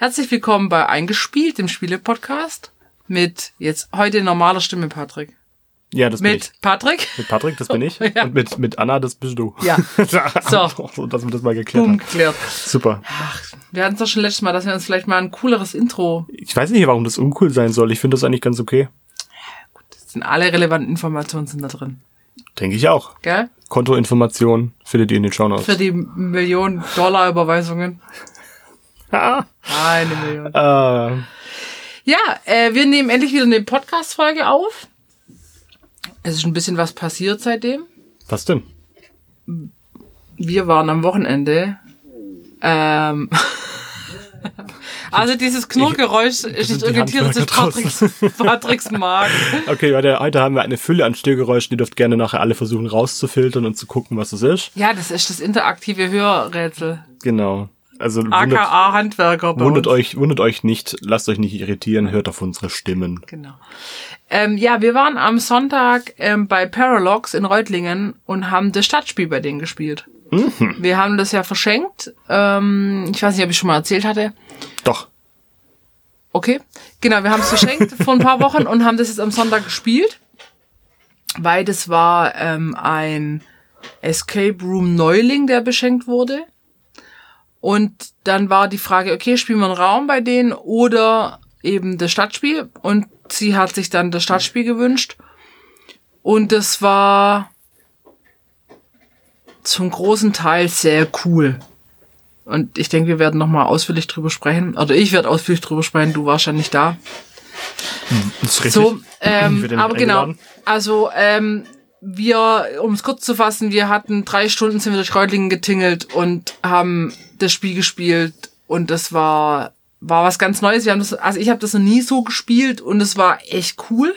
Herzlich willkommen bei Eingespielt, dem Spiele-Podcast. Mit jetzt heute normaler Stimme, Patrick. Ja, das bin Mit ich. Patrick. Mit Patrick, das bin ich. Ja. Und mit, mit Anna, das bist du. Ja. So. so, dass wir das mal geklärt Boom, haben. geklärt. Super. Wir hatten es doch schon letztes Mal, dass wir uns vielleicht mal ein cooleres Intro. Ich weiß nicht, warum das uncool sein soll. Ich finde das eigentlich ganz okay. Das sind alle relevanten Informationen sind da drin. Denke ich auch. Gell? Kontoinformation findet ihr in den Shownotes. Für die Millionen Dollar Überweisungen. Ah, Eine Million. äh, Ja, äh, wir nehmen endlich wieder eine Podcast-Folge auf. Es ist ein bisschen was passiert seitdem. was denn? Wir waren am Wochenende. Ähm, also dieses Knurrgeräusch ist die orientiert, das Handwerker Patricks, Patricks Magen. Okay, Leute, heute haben wir eine Fülle an Störgeräuschen. Ihr dürft gerne nachher alle versuchen rauszufiltern und zu gucken, was es ist. Ja, das ist das interaktive Hörrätsel. Genau. Also wundert, AKA Handwerker. bei wundert uns. euch, wundert euch nicht, lasst euch nicht irritieren, hört auf unsere Stimmen. Genau. Ähm, ja, wir waren am Sonntag ähm, bei Paralogs in Reutlingen und haben das Stadtspiel bei denen gespielt. Wir haben das ja verschenkt. Ähm, ich weiß nicht, ob ich schon mal erzählt hatte. Doch. Okay. Genau, wir haben es verschenkt vor ein paar Wochen und haben das jetzt am Sonntag gespielt. Weil das war ähm, ein Escape Room Neuling, der beschenkt wurde. Und dann war die Frage, okay, spielen wir einen Raum bei denen oder eben das Stadtspiel? Und sie hat sich dann das Stadtspiel gewünscht. Und das war zum großen Teil sehr cool. Und ich denke, wir werden nochmal ausführlich drüber sprechen. Oder ich werde ausführlich drüber sprechen, du warst ja nicht da. Das ist richtig. So, ähm, aber genau. Also, ähm, wir, um es kurz zu fassen, wir hatten drei Stunden sind wir durch Reutlingen getingelt und haben das Spiel gespielt und das war war was ganz Neues. Wir haben das, also ich habe das noch nie so gespielt und es war echt cool.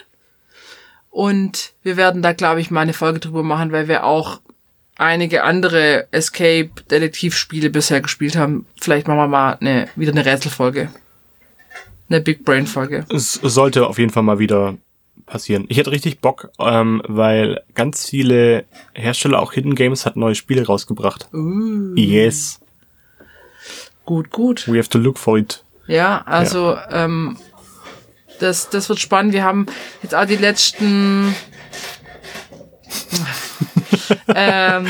Und wir werden da, glaube ich, mal eine Folge drüber machen, weil wir auch einige andere Escape-Detektivspiele bisher gespielt haben. Vielleicht machen wir mal eine, wieder eine Rätselfolge. Eine Big Brain-Folge. Es sollte auf jeden Fall mal wieder passieren. Ich hätte richtig Bock, ähm, weil ganz viele Hersteller, auch Hidden Games, hat neue Spiele rausgebracht. Uh. Yes, Gut, gut. we have to look for it. Ja, also Ähm, das, das wird spannend. Wir haben jetzt auch die letzten ähm,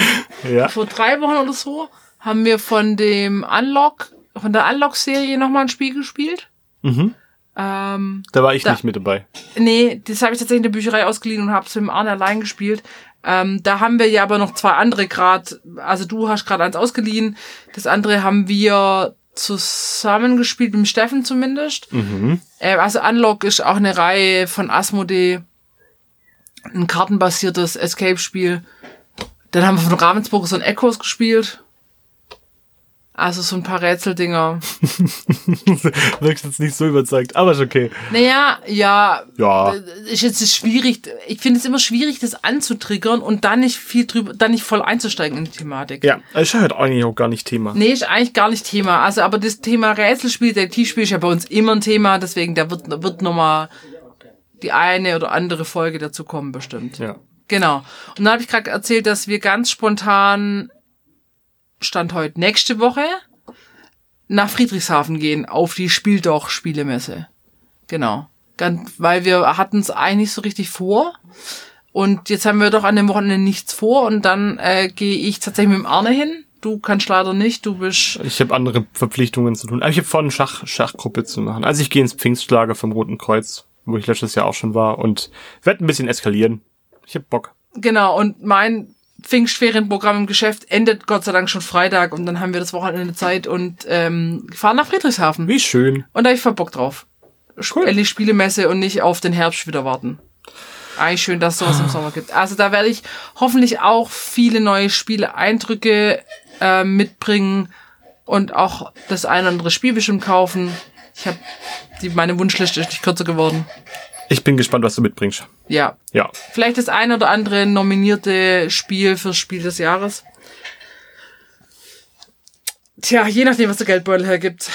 Ja. vor drei Wochen oder so haben wir von dem Unlock, von der Unlock-Serie nochmal ein Spiel gespielt. Mhm. Ähm, Da war ich Da- nicht mit dabei. nee, das habe ich tatsächlich in der Bücherei ausgeliehen und habe es mit dem Arne allein gespielt. Ähm, da haben wir ja aber noch zwei andere gerade, also du hast gerade eins ausgeliehen, das andere haben wir zusammen gespielt, mit Steffen zumindest. Mhm. Äh, also Unlock ist auch eine Reihe von Asmodee. Ein kartenbasiertes Escape-Spiel. Dann haben wir von Ravensburg so ein Echos gespielt. Also so ein paar Rätseldinger. Wirkst jetzt nicht so überzeugt, aber ist okay. Naja, ja, Ja. äh, ist jetzt schwierig. Ich finde es immer schwierig, das anzutriggern und dann nicht viel drüber, dann nicht voll einzusteigen in die Thematik. Ja, ist halt eigentlich auch gar nicht Thema. Nee, ist eigentlich gar nicht Thema. Also, aber das Thema Rätselspiel, Detektivspiel ist ja bei uns immer ein Thema, deswegen da wird, wird nochmal die eine oder andere Folge dazu kommen, bestimmt. Ja. Genau. Und dann habe ich gerade erzählt, dass wir ganz spontan Stand heute nächste Woche nach Friedrichshafen gehen auf die Spieldoch Spielemesse. Genau. Ganz, weil wir hatten es eigentlich so richtig vor. Und jetzt haben wir doch an dem Wochenende nichts vor und dann äh, gehe ich tatsächlich mit dem Arne hin. Du kannst leider nicht, du bist Ich habe andere Verpflichtungen zu tun. Aber ich habe vor, eine Schach, Schachgruppe zu machen. Also ich gehe ins Pfingstlager vom Roten Kreuz, wo ich letztes Jahr auch schon war und werde ein bisschen eskalieren. Ich hab Bock. Genau, und mein Pfingstferienprogramm im Geschäft endet Gott sei Dank schon Freitag und dann haben wir das Wochenende Zeit und ähm, fahren nach Friedrichshafen. Wie schön. Und da hab ich voll Bock drauf. Cool. Endlich Spielemesse und nicht auf den Herbst wieder warten. Eigentlich schön, dass es sowas im Sommer gibt. Also da werde ich hoffentlich auch viele neue Spiele-Eindrücke äh, mitbringen und auch das ein oder andere Spiel bestimmt kaufen. Ich habe meine Wunschliste ist nicht kürzer geworden. Ich bin gespannt, was du mitbringst. Ja, Ja. vielleicht das ein oder andere nominierte Spiel fürs Spiel des Jahres. Tja, je nachdem, was der Geldbeutel hergibt.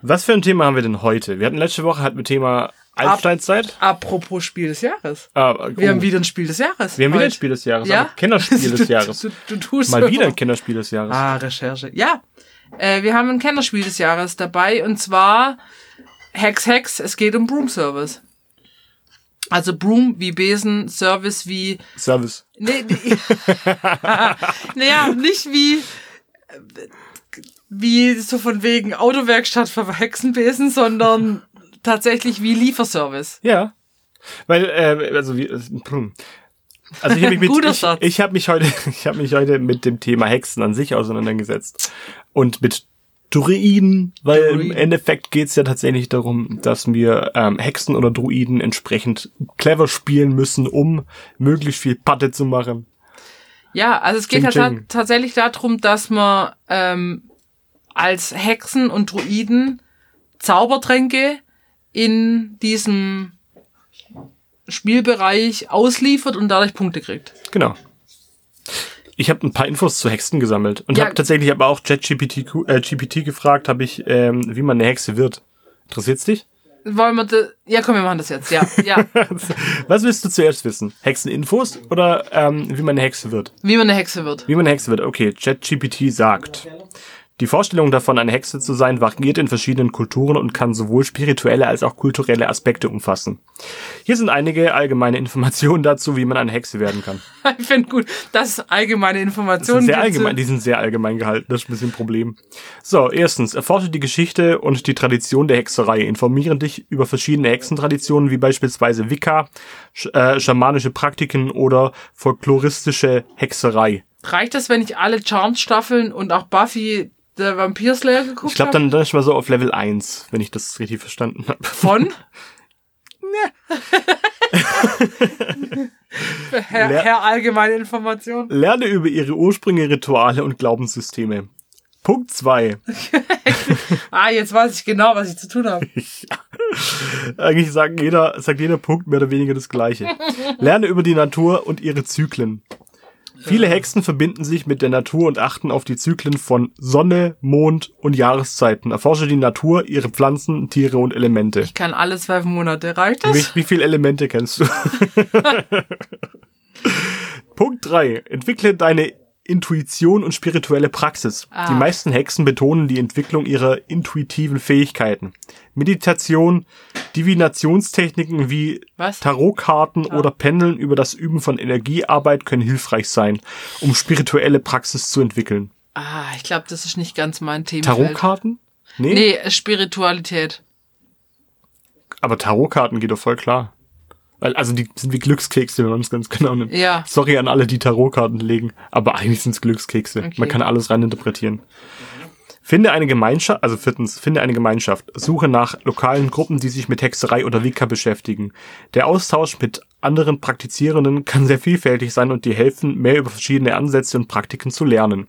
Was für ein Thema haben wir denn heute? Wir hatten letzte Woche hatten wir Thema Einsteinzeit. Apropos Spiel des Jahres. Ah, Wir oh. haben wieder ein Spiel des Jahres. Wir haben wieder ein. Spiel des Jahres. Ja? Kennerspiel des Jahres. Du, du, du tust Mal wieder ein Kennerspiel des Jahres. Ah, Recherche. Ja. Äh, wir haben ein Kennerspiel des Jahres dabei und zwar Hex Hex. Es geht um Broom Service. Also Broom wie Besen, Service wie Service. Nee, nee. naja, nicht wie wie so von wegen Autowerkstatt für Hexenbesen, sondern tatsächlich wie Lieferservice. Ja. Weil, äh, also wie, äh, hm. also ich habe mich mit, ich, ich habe mich heute, ich habe mich heute mit dem Thema Hexen an sich auseinandergesetzt und mit Druiden, weil im Druiden. Endeffekt geht's ja tatsächlich darum, dass wir ähm, Hexen oder Druiden entsprechend clever spielen müssen, um möglichst viel Patte zu machen. Ja, also es geht Ching, halt ching. tatsächlich darum, dass man ähm, als Hexen und Druiden Zaubertränke in diesem Spielbereich ausliefert und dadurch Punkte kriegt. Genau. Ich habe ein paar Infos zu Hexen gesammelt und Ja. habe tatsächlich aber auch ChatGPT äh, GPT gefragt, habe ich, ähm, wie man eine Hexe wird. Interessiert's dich? Wollen wir ja, komm, wir machen das jetzt. Ja, ja. Was willst du zuerst wissen? Hexeninfos oder ähm, wie man eine Hexe wird? Wie man eine Hexe wird. Wie man eine Hexe wird? Okay, ChatGPT sagt. Die Vorstellung davon, eine Hexe zu sein, variiert in verschiedenen Kulturen und kann sowohl spirituelle als auch kulturelle Aspekte umfassen. Hier sind einige allgemeine Informationen dazu, wie man eine Hexe werden kann. Ich finde gut, dass allgemeine Die sind Informationen sehr allgemein, die sind sehr allgemein gehalten, das ist ein bisschen ein Problem. So, erstens, erforsche die Geschichte und die Tradition der Hexerei. Informiere dich über verschiedene Hexentraditionen, wie beispielsweise Wicca, sch äh, schamanische Praktiken oder folkloristische Hexerei. Reicht das, wenn ich alle Charmed-Staffeln und auch Buffy der Vampir-Slayer geguckt Ich glaube, habe? dann, dann ist mal so auf Level 1, wenn ich das richtig verstanden habe. Von? Herr, Lehr- Herr allgemeine Information. Lerne über ihre Ursprünge, Rituale und Glaubenssysteme. Punkt 2. Ah, jetzt weiß ich genau, was ich zu tun habe. Eigentlich sagt jeder, sagt jeder Punkt mehr oder weniger das Gleiche. Lerne über die Natur und ihre Zyklen. Viele Hexen verbinden sich mit der Natur und achten auf die Zyklen von Sonne, Mond und Jahreszeiten. Erforsche die Natur, ihre Pflanzen, Tiere und Elemente. Ich kann alle zwölf Monate. Reicht Wie, das? wie viele Elemente kennst du? Punkt 3. Entwickle deine Intuition und spirituelle Praxis. Ah. Die meisten Hexen betonen die Entwicklung ihrer intuitiven Fähigkeiten. Meditation, Divinationstechniken wie Was? Tarotkarten oder Pendeln über das Üben von Energiearbeit können hilfreich sein, um spirituelle Praxis zu entwickeln. Ah, ich glaube, das ist nicht ganz mein Thema. Tarotkarten? Nee, Nee, Spiritualität. aber Tarotkarten geht doch voll klar. Also die sind wie Glückskekse, wenn man es ganz genau nimmt. Ja. Sorry an alle, die Tarotkarten legen, aber eigentlich sind es Glückskekse. Okay. Man kann alles reininterpretieren. Finde eine Gemeinschaft, also viertens, finde eine Gemeinschaft. Suche nach lokalen Gruppen, die sich mit Hexerei oder Wicca beschäftigen. Der Austausch mit anderen Praktizierenden kann sehr vielfältig sein und dir helfen, mehr über verschiedene Ansätze und Praktiken zu lernen.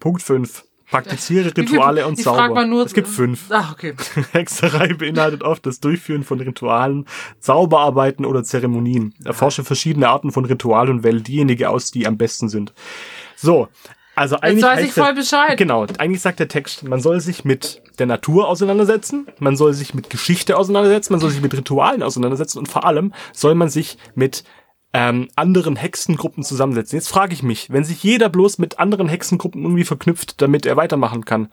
Punkt 5. Praktiziere Rituale und Zauber. nur- es gibt fünf. Ah, okay. Hexerei beinhaltet oft das Durchführen von Ritualen, Zauberarbeiten oder Zeremonien. Erforsche verschiedene Arten von Ritualen und wähle diejenige aus, die am besten sind. So, also eigentlich weiß ich voll Bescheid. Genau, eigentlich sagt der Text, man soll sich mit der Natur auseinandersetzen, man soll sich mit Geschichte auseinandersetzen, man soll sich mit Ritualen auseinandersetzen und vor allem soll man sich mit ähm, anderen Hexengruppen zusammensetzen. Jetzt frage ich mich, wenn sich jeder bloß mit anderen Hexengruppen irgendwie verknüpft, damit er weitermachen kann,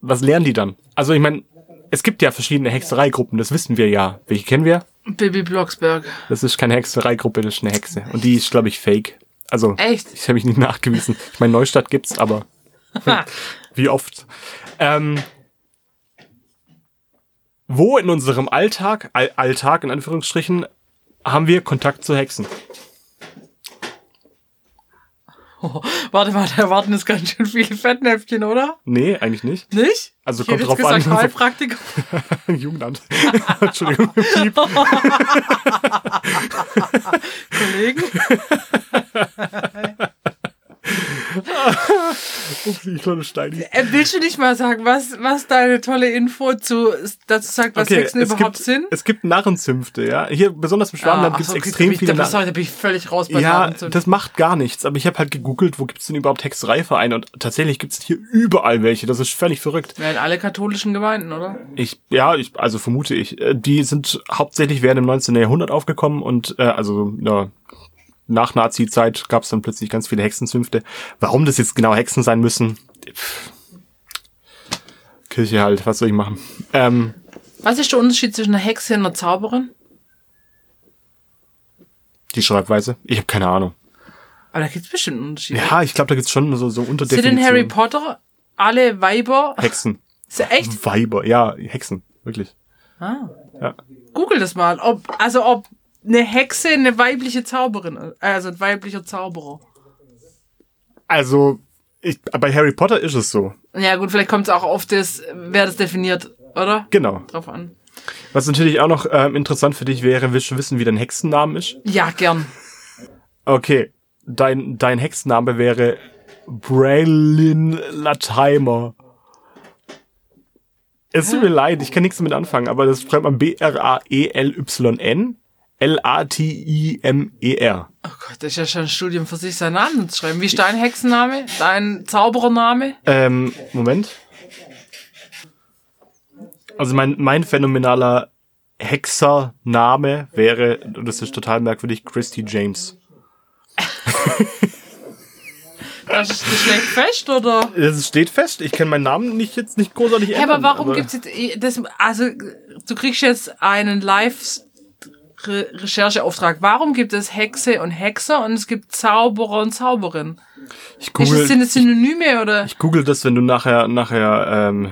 was lernen die dann? Also ich meine, es gibt ja verschiedene Hexereigruppen, das wissen wir ja. Welche kennen wir? Bibi Blocksberg. Das ist keine Hexereigruppe, das ist eine Hexe. Und die ist, glaube ich, fake. Also, Echt? ich habe mich nicht nachgewiesen. Ich meine, Neustadt gibt's, aber wie oft? Ähm, wo in unserem Alltag, All Alltag in Anführungsstrichen, haben wir Kontakt zu Hexen? Oh, warte, warte, erwarten ist ganz schön viele Fettnäpfchen, oder? Nee, eigentlich nicht. Nicht? Also ich kommt drauf gesagt, an. Heilpraktiker. Jugendamt. Entschuldigung. Piep. Kollegen. Willst du nicht mal sagen, was, was deine tolle Info zu, dazu sagt, was Hexen es überhaupt gibt, sind? Es gibt Narrenzünfte, ja. Hier, besonders im Schwabenland Ah, gibt's ach so, okay, extrem ich- viele da, sorry, da bin ich völlig raus bei Ja, das macht gar nichts. Aber ich habe halt gegoogelt, wo gibt's denn überhaupt Hexereivereine? Und tatsächlich gibt's hier überall welche. Das ist völlig verrückt. Wären alle katholischen Gemeinden, oder? Ich, ja, ich, also vermute ich. Äh, Die sind hauptsächlich während dem 19. Jahrhundert aufgekommen und äh, also ja, nach Nazi-Zeit gab es dann plötzlich ganz viele Hexenzünfte. Warum das jetzt genau Hexen sein müssen? Pff. Kirche halt, was soll ich machen? Ähm, Was ist der Unterschied zwischen einer Hexe und einer Zauberin? die Schreibweise? Ich habe keine Ahnung. Aber da gibt's bestimmt einen Unterschied. Ja, ich glaube, da gibt's schon so, so Sind in Unterdefinitionen. Harry Potter alle Weiber? Hexen. Ist ja echt? Weiber, ja, Hexen, wirklich. Ah. Ja. Google das mal. Ob, also ob eine Hexe eine weibliche Zauberin, also ein weiblicher Zauberer. Also, ich, bei Harry Potter ist es so. Ja gut, vielleicht kommt es auch auf das, wer das definiert, oder? Genau. Drauf an. Was natürlich auch noch ähm, interessant für dich wäre, willst du wissen, wie dein Hexennamen ist? Ja, gern. Okay, dein, dein Hexenname wäre Braylin Latimer. Es tut mir leid, ich kann nichts damit anfangen, aber das schreibt man B-R-A-E-L-Y-N L-A-T-I-M-E-R. Oh Gott, das ist ja schon ein Studium für sich, seinen Namen zu schreiben. Wie ist dein Hexenname? Dein Zauberername? Ähm, Moment. Also mein, mein phänomenaler Hexername wäre, und das ist total merkwürdig, Christy James. Das, schlägt fest, oder? Das steht fest. Ich kann meinen Namen nicht jetzt nicht großartig Ja, ändern. aber warum gibt's jetzt das? Also du kriegst jetzt einen Live-Rechercheauftrag. Warum gibt es Hexe und Hexer und es gibt Zauberer und Zauberin? ich Ist google, das, sind das Synonyme oder? ich google das, wenn du nachher nachher ähm,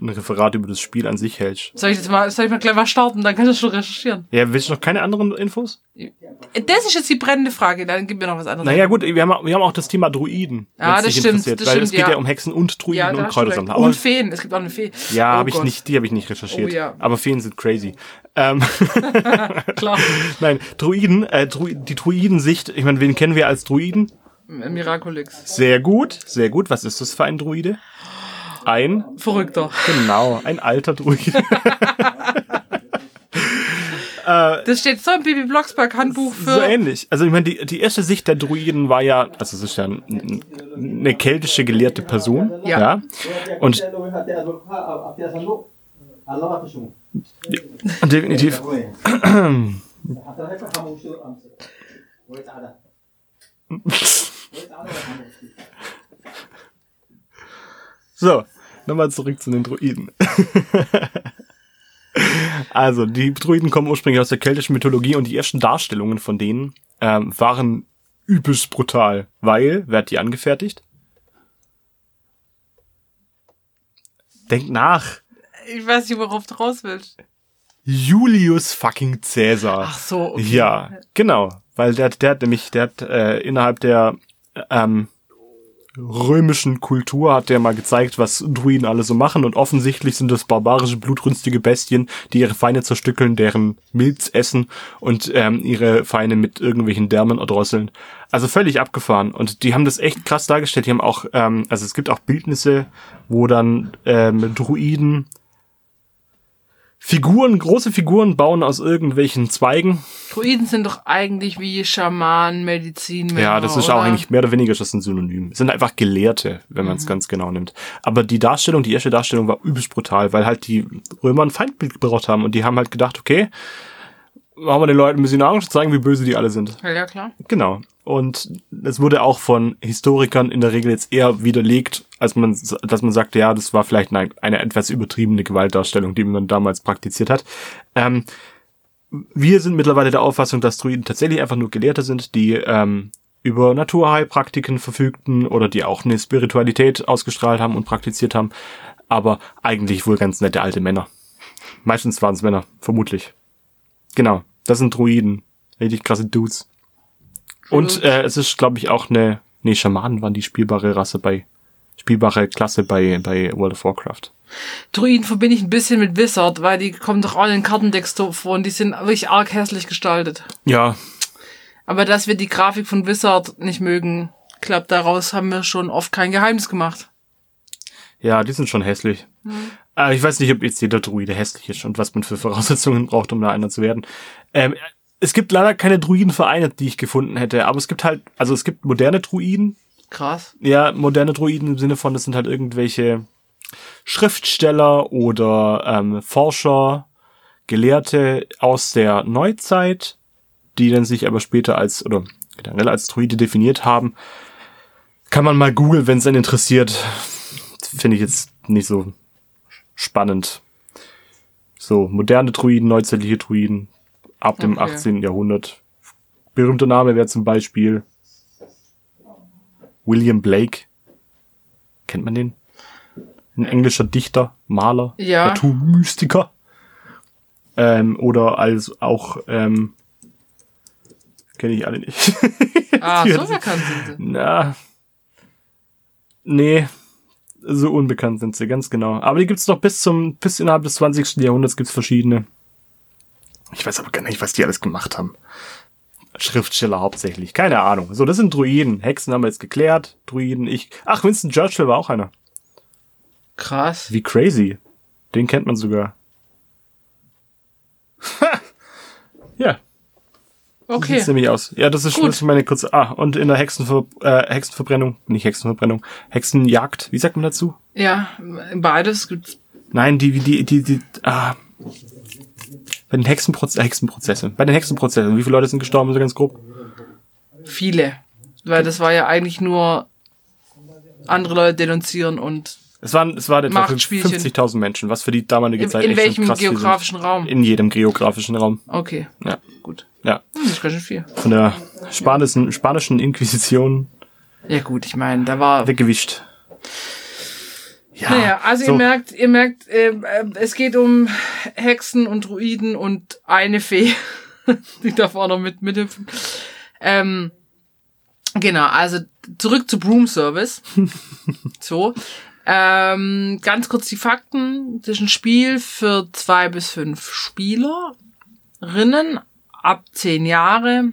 ein Referat über das Spiel an sich hältst. Soll ich das mal, soll ich mal gleich mal starten? Dann kannst du schon recherchieren. Ja, willst du noch keine anderen Infos? Das ist jetzt die brennende Frage. Dann gib mir noch was anderes. Naja gut, wir haben, wir haben auch das Thema Druiden. Ja, wenn's das stimmt, das weil stimmt, es geht ja. ja um Hexen und Druiden ja, und. Kräutersammler. Und Feen. Es gibt auch eine Fee. ja, Oh habe ich nicht, die habe ich nicht recherchiert. Oh ja. Aber Feen sind crazy. Ähm, Klar. Nein, Druiden, äh, Dru die Druidensicht, ich meine, wen kennen wir als Druiden? Miraculix. Sehr gut, sehr gut. Was ist das für ein Druide? Ein, Verrückter. genau, ein alter Druide. Das steht so im Bibi Blocksberg Handbuch für. so ähnlich. Also ich meine, die, die erste Sicht der Druiden war ja, also es ist ja ein, ein, eine keltische gelehrte Person. Ja. Und definitiv. So, nochmal zurück zu den Druiden. also, die Druiden kommen ursprünglich aus der keltischen Mythologie und die ersten Darstellungen von denen ähm, waren übelst brutal, weil, wer hat die angefertigt? Denk nach. Ich weiß nicht, worauf du raus willst. Julius fucking Caesar. Ach so, okay. Ja, genau. Weil der, der hat nämlich, der hat äh, innerhalb der ähm, römischen Kultur hat der mal gezeigt, was Druiden alle so machen und offensichtlich sind das barbarische, blutrünstige Bestien, die ihre Feinde zerstückeln, deren Milz essen und ähm, ihre Feinde mit irgendwelchen Därmen erdrosseln. Also völlig abgefahren und die haben das echt krass dargestellt. Die haben auch, ähm, also es gibt auch Bildnisse, wo dann ähm, Druiden Figuren, große Figuren bauen aus irgendwelchen Zweigen. Druiden sind doch eigentlich wie Schamanen, Medizin. Ja, das ist auch eigentlich mehr oder weniger das ein Synonym. Es sind einfach Gelehrte, wenn man es ganz genau nimmt. Aber die Darstellung, die erste Darstellung war übelst brutal, weil halt die Römer ein Feindbild gebraucht haben und die haben halt gedacht, okay, machen wir den Leuten ein bisschen Angst, zeigen, wie böse die alle sind. Ja, klar. Genau. Und es wurde auch von Historikern in der Regel jetzt eher widerlegt, als man, dass man sagt, ja, das war vielleicht eine, eine etwas übertriebene Gewaltdarstellung, die man damals praktiziert hat. Ähm, wir sind mittlerweile der Auffassung, dass Druiden tatsächlich einfach nur Gelehrte sind, die ähm, über Naturheilpraktiken verfügten oder die auch eine Spiritualität ausgestrahlt haben und praktiziert haben, aber eigentlich wohl ganz nette alte Männer. Meistens waren es Männer, vermutlich. Genau, das sind Druiden. Richtig krasse Dudes. Und äh, es ist, glaube ich, auch eine, nee, Schamanen waren die spielbare Rasse bei, spielbare Klasse bei, bei World of Warcraft. Druiden verbinde ich ein bisschen mit Wizard, weil die kommen doch alle in Kartendecks vor und die sind wirklich arg hässlich gestaltet. Ja, Aber dass wir die Grafik von Wizard nicht mögen, klappt daraus haben wir schon oft kein Geheimnis gemacht. ja, die sind schon hässlich. Äh, ich weiß nicht, ob jetzt jeder Druide hässlich ist und was man für Voraussetzungen braucht, um da einer zu werden. Ähm, es gibt leider keine Druidenvereine, die ich gefunden hätte, aber es gibt halt, also es gibt moderne Druiden, Krass. ja, moderne Druiden im Sinne von, das sind halt irgendwelche Schriftsteller oder ähm, Forscher, Gelehrte aus der Neuzeit, die dann sich aber später als, oder generell als Druide definiert haben. Kann man mal googeln, wenn es einen interessiert. Finde ich jetzt nicht so spannend. So, moderne Druiden, neuzeitliche Druiden ab dem Okay. 18. Jahrhundert. Berühmter Name wäre zum Beispiel William Blake. Kennt man den? Ein englischer Dichter, Maler, Ja. Naturmystiker. Ähm, oder als auch, ähm, kenne ich alle nicht. Ah, so bekannt sind sie. Na. Nee. So unbekannt sind sie, ganz genau. Aber die gibt's noch bis zum, bis innerhalb des 20. Jahrhunderts gibt's verschiedene. Ich weiß aber gar nicht, was die alles gemacht haben. Schriftsteller hauptsächlich. Keine Ahnung. So, das sind Druiden. Hexen haben wir jetzt geklärt. Druiden, ich. Ach, Winston Churchill war auch einer. Krass. Wie crazy. Den kennt man sogar. ja, Okay. sieht's nämlich aus. Ja, das ist, Gut. das meine kurze. Ah, und in der Hexenver äh, Hexenverbrennung, nicht Hexenverbrennung, Hexenjagd, wie sagt man dazu? Ja, beides gibt's. Nein, die, die, die, die, ah. Bei den Hexenprozessen, Hexenprozessen. Bei den Hexenprozessen. Wie viele Leute sind gestorben, so ganz grob? Viele. Weil das war ja eigentlich nur andere Leute denunzieren und Es waren, es waren etwa Machtspielchen. 50.000 Menschen, was für die damalige in, Zeit in echt welchem krass geografischen Raum? In jedem geografischen Raum. Okay, Ja. gut. Ja. Hm, Das ist ganz schön viel. Von der spanischen, spanischen Inquisition Ja gut, ich meine, da war weggewischt. Ja. Naja, also so. ihr merkt, ihr merkt, äh, es geht um Hexen und Druiden und eine Fee. Die darf auch noch mit mithüpfen. Ähm, genau, also zurück zu Broom Service. so. Ähm, ganz kurz die Fakten. Das ist ein Spiel für zwei bis fünf Spielerinnen ab zehn Jahre.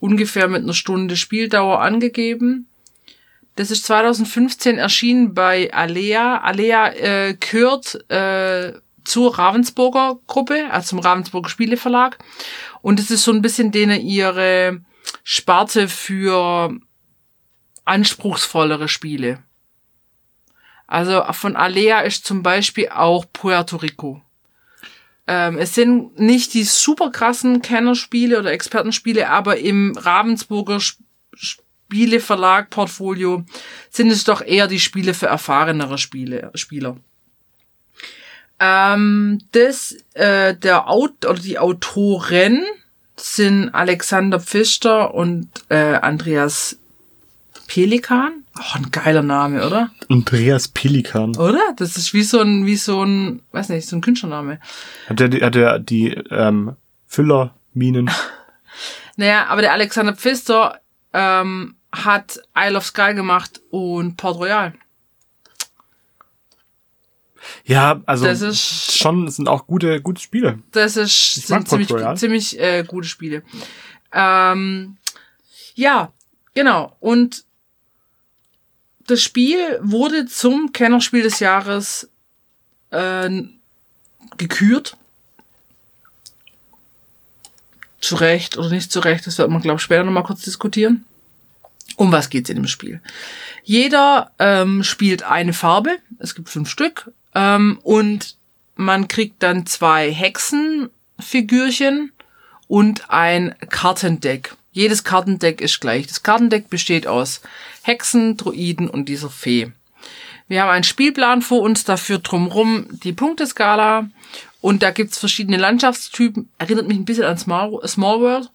Ungefähr mit einer Stunde Spieldauer angegeben. Das ist 2015 erschienen bei Alea. Alea äh, gehört äh, zur Ravensburger Gruppe, also zum Ravensburger Spieleverlag. Und es ist so ein bisschen denen ihre Sparte für anspruchsvollere Spiele. Also von Alea ist zum Beispiel auch Puerto Rico. Ähm, es sind nicht die super krassen Kennerspiele oder Expertenspiele, aber im Ravensburger Sp Portfolio sind es doch eher die Spiele für erfahrenere Spiele, Spieler. Ähm, das, äh, der Aut oder die Autoren sind Alexander Pfister und äh, Andreas Pelikan. Oh, ein geiler Name, oder? Andreas Pelikan. Oder? Das ist wie so ein, wie so ein, weiß nicht, so ein Künstlername. Hat der, hat der die ähm, Füllerminen? Naja, aber der Alexander Pfister ähm, hat Isle of Sky gemacht und Port Royal. Ja, also Das ist- schon sind auch gute, gute Spiele. Das ist, Ich sind ziemlich, Royal. ziemlich äh, gute Spiele. Ähm, ja, genau. Und das Spiel wurde zum Kennerspiel des Jahres äh, gekürt. Zu Recht oder nicht zu Recht, das wird man, glaube ich, später nochmal kurz diskutieren. Um was geht's in dem Spiel? Jeder ähm, spielt eine Farbe, es gibt fünf Stück, ähm, und man kriegt dann zwei Hexenfigürchen und ein Kartendeck. Jedes Kartendeck ist gleich. Das Kartendeck besteht aus Hexen, Druiden und dieser Fee. Wir haben einen Spielplan vor uns, dafür drumrum die Punkteskala und da gibt's verschiedene Landschaftstypen. Erinnert mich ein bisschen an Small, Small World.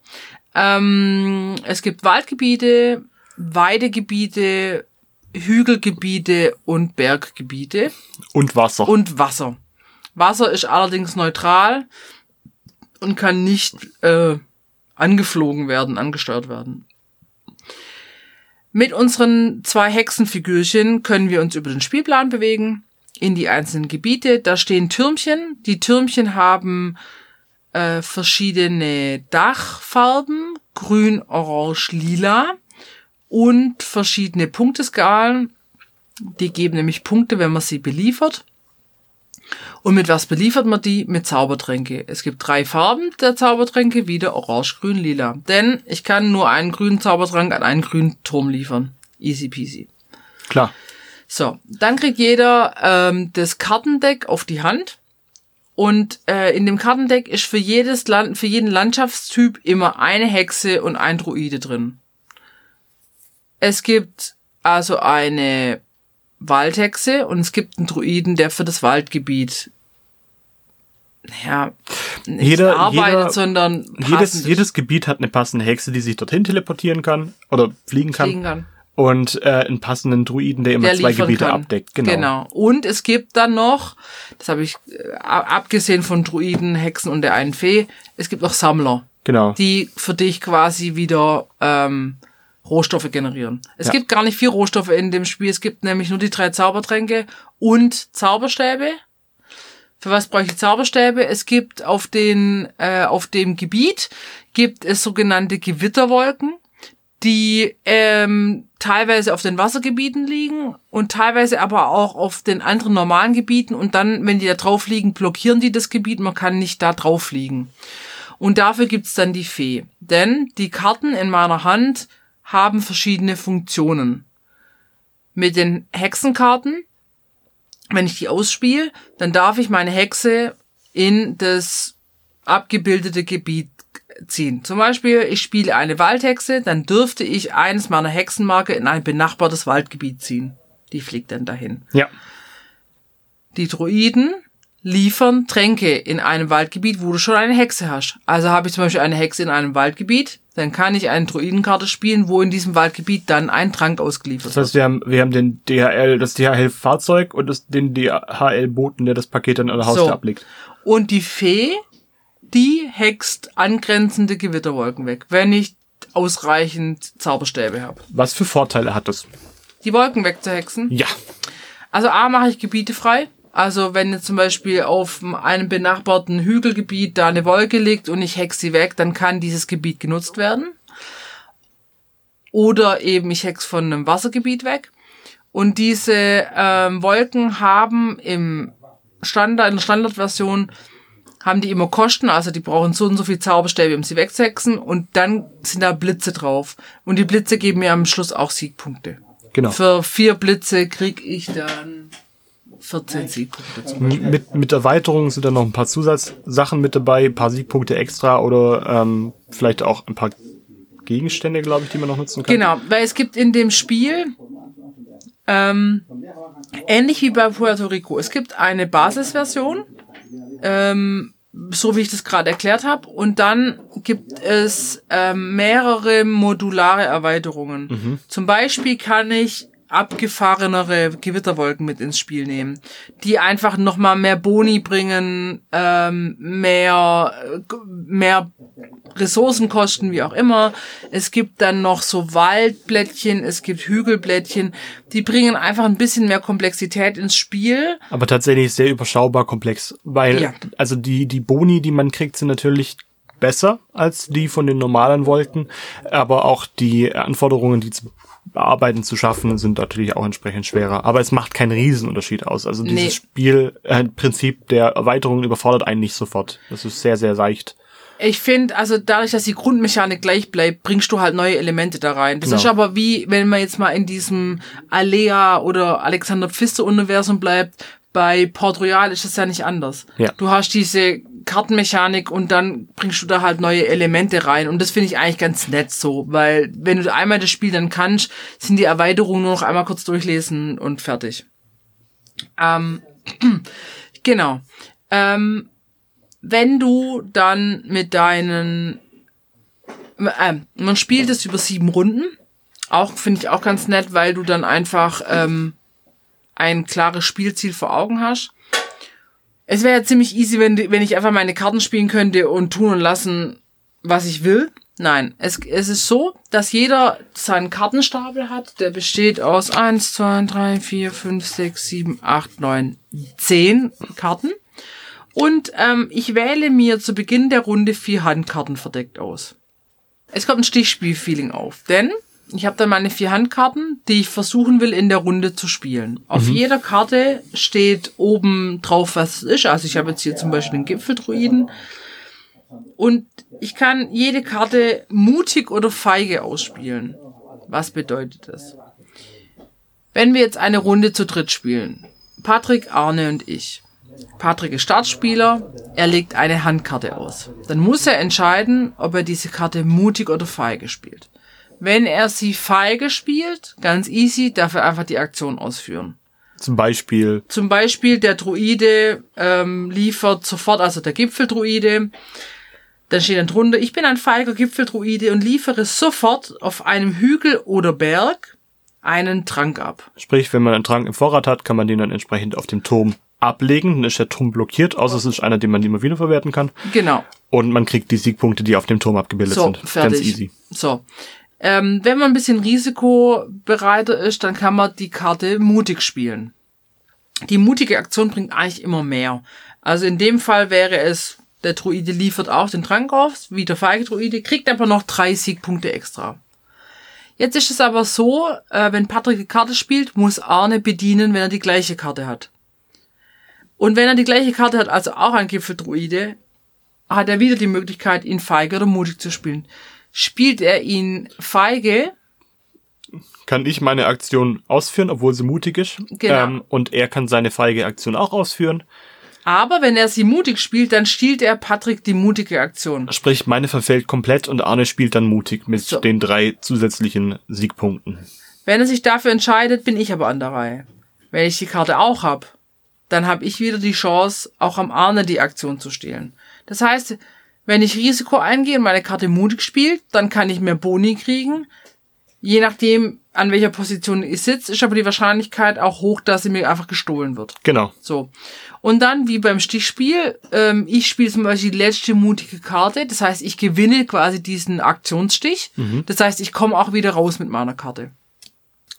Ähm, es gibt Waldgebiete, Weidegebiete, Hügelgebiete und Berggebiete Und Wasser. und Wasser. Wasser ist allerdings neutral und kann nicht äh, angeflogen werden, angesteuert werden. Mit unseren zwei Hexenfigürchen können wir uns über den Spielplan bewegen, in die einzelnen Gebiete. Da stehen Türmchen. Die Türmchen haben äh, verschiedene Dachfarben, grün, orange, lila und verschiedene Punkteskalen. Die geben nämlich Punkte, wenn man sie beliefert. Und mit was beliefert man die? Mit Zaubertränke. Es gibt drei Farben der Zaubertränke, wieder orange, grün, lila. Denn ich kann nur einen grünen Zaubertrank an einen grünen Turm liefern. Easy peasy. Klar. So, dann kriegt jeder ähm, das Kartendeck auf die Hand. Und äh, in dem Kartendeck ist für jedes Land, für jeden Landschaftstyp immer eine Hexe und ein Druide drin. Es gibt also eine Waldhexe und es gibt einen Druiden, der für das Waldgebiet ja, nicht Jeder- arbeitet, jeder- sondern Jedes, jedes Gebiet hat eine passende Hexe, die sich dorthin teleportieren kann oder fliegen kann. fliegen kann. Und äh, einen passenden Druiden, der immer der zwei Gebiete kann. abdeckt. Genau. Und es gibt dann noch, das habe ich äh, abgesehen von Druiden, Hexen und der einen Fee, es gibt noch Sammler, Genau. die für dich quasi wieder ähm, Rohstoffe generieren. Es Ja. gibt gar nicht vier Rohstoffe in dem Spiel, es gibt nämlich nur die drei Zaubertränke und Zauberstäbe. Für was brauche ich Zauberstäbe? Es gibt auf den äh, auf dem Gebiet gibt es sogenannte Gewitterwolken, die ähm, teilweise auf den Wassergebieten liegen und teilweise aber auch auf den anderen normalen Gebieten und dann, wenn die da drauf liegen, blockieren die das Gebiet, man kann nicht da drauf liegen. Und dafür gibt's dann die Fee. Denn die Karten in meiner Hand haben verschiedene Funktionen. Mit den Hexenkarten, wenn ich die ausspiele, dann darf ich meine Hexe in das abgebildete Gebiet ziehen. Zum Beispiel, ich spiele eine Waldhexe, dann dürfte ich eines meiner Hexenmarke in ein benachbartes Waldgebiet ziehen. Die fliegt dann dahin. Ja. Die Druiden liefern Tränke in einem Waldgebiet, wo du schon eine Hexe hast. Also habe ich zum Beispiel eine Hexe in einem Waldgebiet, dann kann ich eine Druidenkarte spielen, wo in diesem Waldgebiet dann ein Trank ausgeliefert Das heißt, wir haben, wir haben den DHL, das DHL-Fahrzeug und das, den DHL-Boten, der das Paket dann an der Haustür So. ablegt. Und die Fee, die hext angrenzende Gewitterwolken weg, wenn ich ausreichend Zauberstäbe habe. Was für Vorteile hat das? Die Wolken wegzuhexen. Ja. Also A mache ich Gebiete frei. Also wenn jetzt zum Beispiel auf einem benachbarten Hügelgebiet da eine Wolke liegt und ich hex sie weg, dann kann dieses Gebiet genutzt werden. Oder eben ich hex von einem Wassergebiet weg. Und diese ähm, Wolken haben im Standard, in der Standardversion haben die immer Kosten, also die brauchen so und so viel Zauberstäbe, um sie wegzuhexen und dann sind da Blitze drauf. Und die Blitze geben mir am Schluss auch Siegpunkte. Genau. Für vier Blitze krieg ich dann 14 Siegpunkte. Zum Beispiel. Mit, mit Erweiterungen sind da noch ein paar Zusatzsachen mit dabei, ein paar Siegpunkte extra oder ähm, vielleicht auch ein paar Gegenstände, glaube ich, die man noch nutzen kann. Genau, weil es gibt in dem Spiel ähm, ähnlich wie bei Puerto Rico. Es gibt eine Basisversion, ähm, so wie ich das gerade erklärt habe, und dann gibt es ähm, mehrere modulare Erweiterungen. Zum Beispiel kann ich abgefahrenere Gewitterwolken mit ins Spiel nehmen, die einfach noch mal mehr Boni bringen, ähm, mehr mehr Ressourcen kosten, wie auch immer. Es gibt dann noch so Waldblättchen, es gibt Hügelblättchen, die bringen einfach ein bisschen mehr Komplexität ins Spiel. Aber tatsächlich sehr überschaubar komplex, weil Ja. also die die Boni, die man kriegt, sind natürlich besser als die von den normalen Wolken, aber auch die Anforderungen, die zu bearbeiten zu schaffen, sind natürlich auch entsprechend schwerer. Aber es macht keinen Riesenunterschied aus. Also dieses Nee. Spiel, äh, Prinzip der Erweiterungen überfordert einen nicht sofort. Das ist sehr, sehr seicht. Ich finde, also dadurch, dass die Grundmechanik gleich bleibt, bringst du halt neue Elemente da rein. Das Genau. ist aber wie, wenn man jetzt mal in diesem Alea oder Alexander Pfister Universum bleibt, bei Port Royal ist es ja nicht anders. Ja. Du hast diese Kartenmechanik und dann bringst du da halt neue Elemente rein und das finde ich eigentlich ganz nett so, weil wenn du einmal das Spiel dann kannst, sind die Erweiterungen nur noch einmal kurz durchlesen und fertig. Ähm, genau. Ähm, wenn du dann mit deinen, ähm, man spielt es über sieben Runden, auch finde ich auch ganz nett, weil du dann einfach ähm, ein klares Spielziel vor Augen hast. Es wäre ja ziemlich easy, wenn, wenn ich einfach meine Karten spielen könnte und tun und lassen, was ich will. Nein, es, es ist so, dass jeder seinen Kartenstapel hat. Der besteht aus eins, zwei, drei, vier, fünf, sechs, sieben, acht, neun, zehn Karten. Und ähm, ich wähle mir zu Beginn der Runde vier Handkarten verdeckt aus. Es kommt ein Stichspiel-Feeling auf, denn ich habe dann meine vier Handkarten, die ich versuchen will, in der Runde zu spielen. Auf jeder Karte steht oben drauf, was es ist. Also ich habe jetzt hier zum Beispiel den Gipfeldruiden. Und ich kann jede Karte mutig oder feige ausspielen. Was bedeutet das? Wenn wir jetzt eine Runde zu dritt spielen, Patrick, Arne und ich. Patrick ist Startspieler, er legt eine Handkarte aus. Dann muss er entscheiden, ob er diese Karte mutig oder feige spielt. Wenn er sie feige spielt, ganz easy, darf er einfach die Aktion ausführen. Zum Beispiel. Zum Beispiel der Druide ähm, liefert sofort, also der Gipfeldruide, dann steht dann drunter, ich bin ein feiger Gipfeldruide und liefere sofort auf einem Hügel oder Berg einen Trank ab. Sprich, wenn man einen Trank im Vorrat hat, kann man den dann entsprechend auf dem Turm ablegen, dann ist der Turm blockiert, außer es ist einer, den man immer wieder verwerten kann. Genau. Und man kriegt die Siegpunkte, die auf dem Turm abgebildet So, sind. fertig. Ganz easy. So. Ähm, wenn man ein bisschen risikobereiter ist, dann kann man die Karte mutig spielen. Die mutige Aktion bringt eigentlich immer mehr. Also in dem Fall wäre es, der Druide liefert auch den Trank auf, wie der feige Druide, kriegt aber noch drei Siegpunkte extra. Jetzt ist es aber so, äh, wenn Patrick die Karte spielt, muss Arne bedienen, wenn er die gleiche Karte hat. Und wenn er die gleiche Karte hat, also auch ein Gipfeldruide, hat er wieder die Möglichkeit, ihn feige oder mutig zu spielen. Spielt er ihn feige, Kann ich meine Aktion ausführen, obwohl sie mutig ist. Genau. Ähm, und er kann seine feige Aktion auch ausführen. aber wenn er sie mutig spielt, dann stiehlt er Patrick die mutige Aktion. Sprich, meine verfällt komplett und Arne spielt dann mutig mit So. den drei zusätzlichen Siegpunkten. Wenn er sich dafür entscheidet, bin ich aber an der Reihe. Wenn ich die Karte auch hab, dann habe ich wieder die Chance, auch am Arne die Aktion zu stehlen. Das heißt, wenn ich Risiko eingehe und meine Karte mutig spielt, dann kann ich mehr Boni kriegen. Je nachdem, an welcher Position ich sitze, ist aber die Wahrscheinlichkeit auch hoch, dass sie mir einfach gestohlen wird. Genau. So. Und dann, wie beim Stichspiel, ähm, ich spiele zum Beispiel die letzte mutige Karte. Das heißt, ich gewinne quasi diesen Aktionsstich. Das heißt, ich komme auch wieder raus mit meiner Karte.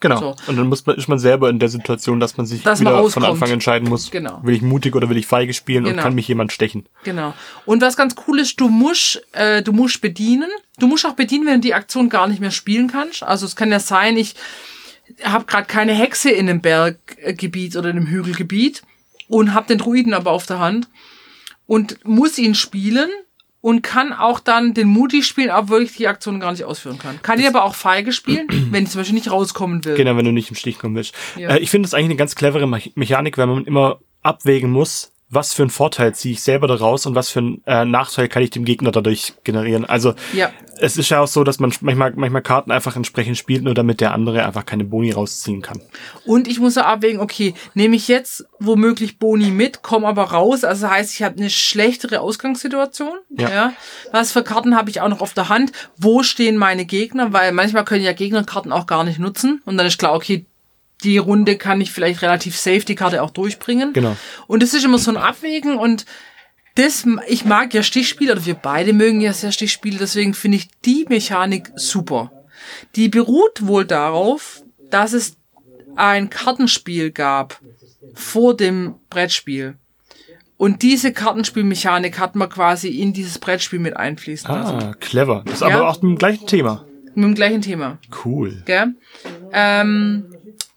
Genau. So. Und dann muss man, ist man selber in der Situation, dass man sich Dass man wieder von rauskommt. Anfang entscheiden muss, Genau. will ich mutig oder will ich feige spielen und Genau. kann mich jemand stechen. Genau. Und was ganz cool ist, du musst, äh, du musst bedienen. Du musst auch bedienen, wenn du die Aktion gar nicht mehr spielen kannst. Also es kann ja sein, ich habe gerade keine Hexe in einem Berggebiet oder in einem Hügelgebiet und habe den Druiden aber auf der Hand und muss ihn spielen und kann auch dann den mutig spielen, obwohl ich die Aktion gar nicht ausführen kann. Kann ihn aber auch feige spielen, wenn ich zum Beispiel nicht rauskommen will. Genau, wenn du nicht im Stich kommen willst. Ja. Äh, ich finde das eigentlich eine ganz clevere Me- Mechanik, weil man immer abwägen muss, was für einen Vorteil ziehe ich selber daraus und was für einen äh, Nachteil kann ich dem Gegner dadurch generieren. Also Ja. Es ist ja auch so, dass man manchmal, manchmal Karten einfach entsprechend spielt, nur damit der andere einfach keine Boni rausziehen kann. Und ich muss auch abwägen, okay, nehme ich jetzt womöglich Boni mit, komme aber raus. Also heißt, ich habe eine schlechtere Ausgangssituation. Ja. Was für Karten habe ich auch noch auf der Hand? Wo stehen meine Gegner? Weil manchmal können ja Gegner Karten auch gar nicht nutzen. Und dann ist klar, okay, die Runde kann ich vielleicht relativ safe die Karte auch durchbringen. Genau. Und es ist immer so ein Abwägen und das, ich mag ja Stichspiele, oder wir beide mögen ja sehr Stichspiele, deswegen finde ich die Mechanik super. Die beruht wohl darauf, dass es ein Kartenspiel gab vor dem Brettspiel. Und diese Kartenspielmechanik hat man quasi in dieses Brettspiel mit einfließen lassen. Ah, clever. Das ist Ja. aber auch mit dem gleichen Thema. Mit dem gleichen Thema. Cool. Gell? Ähm,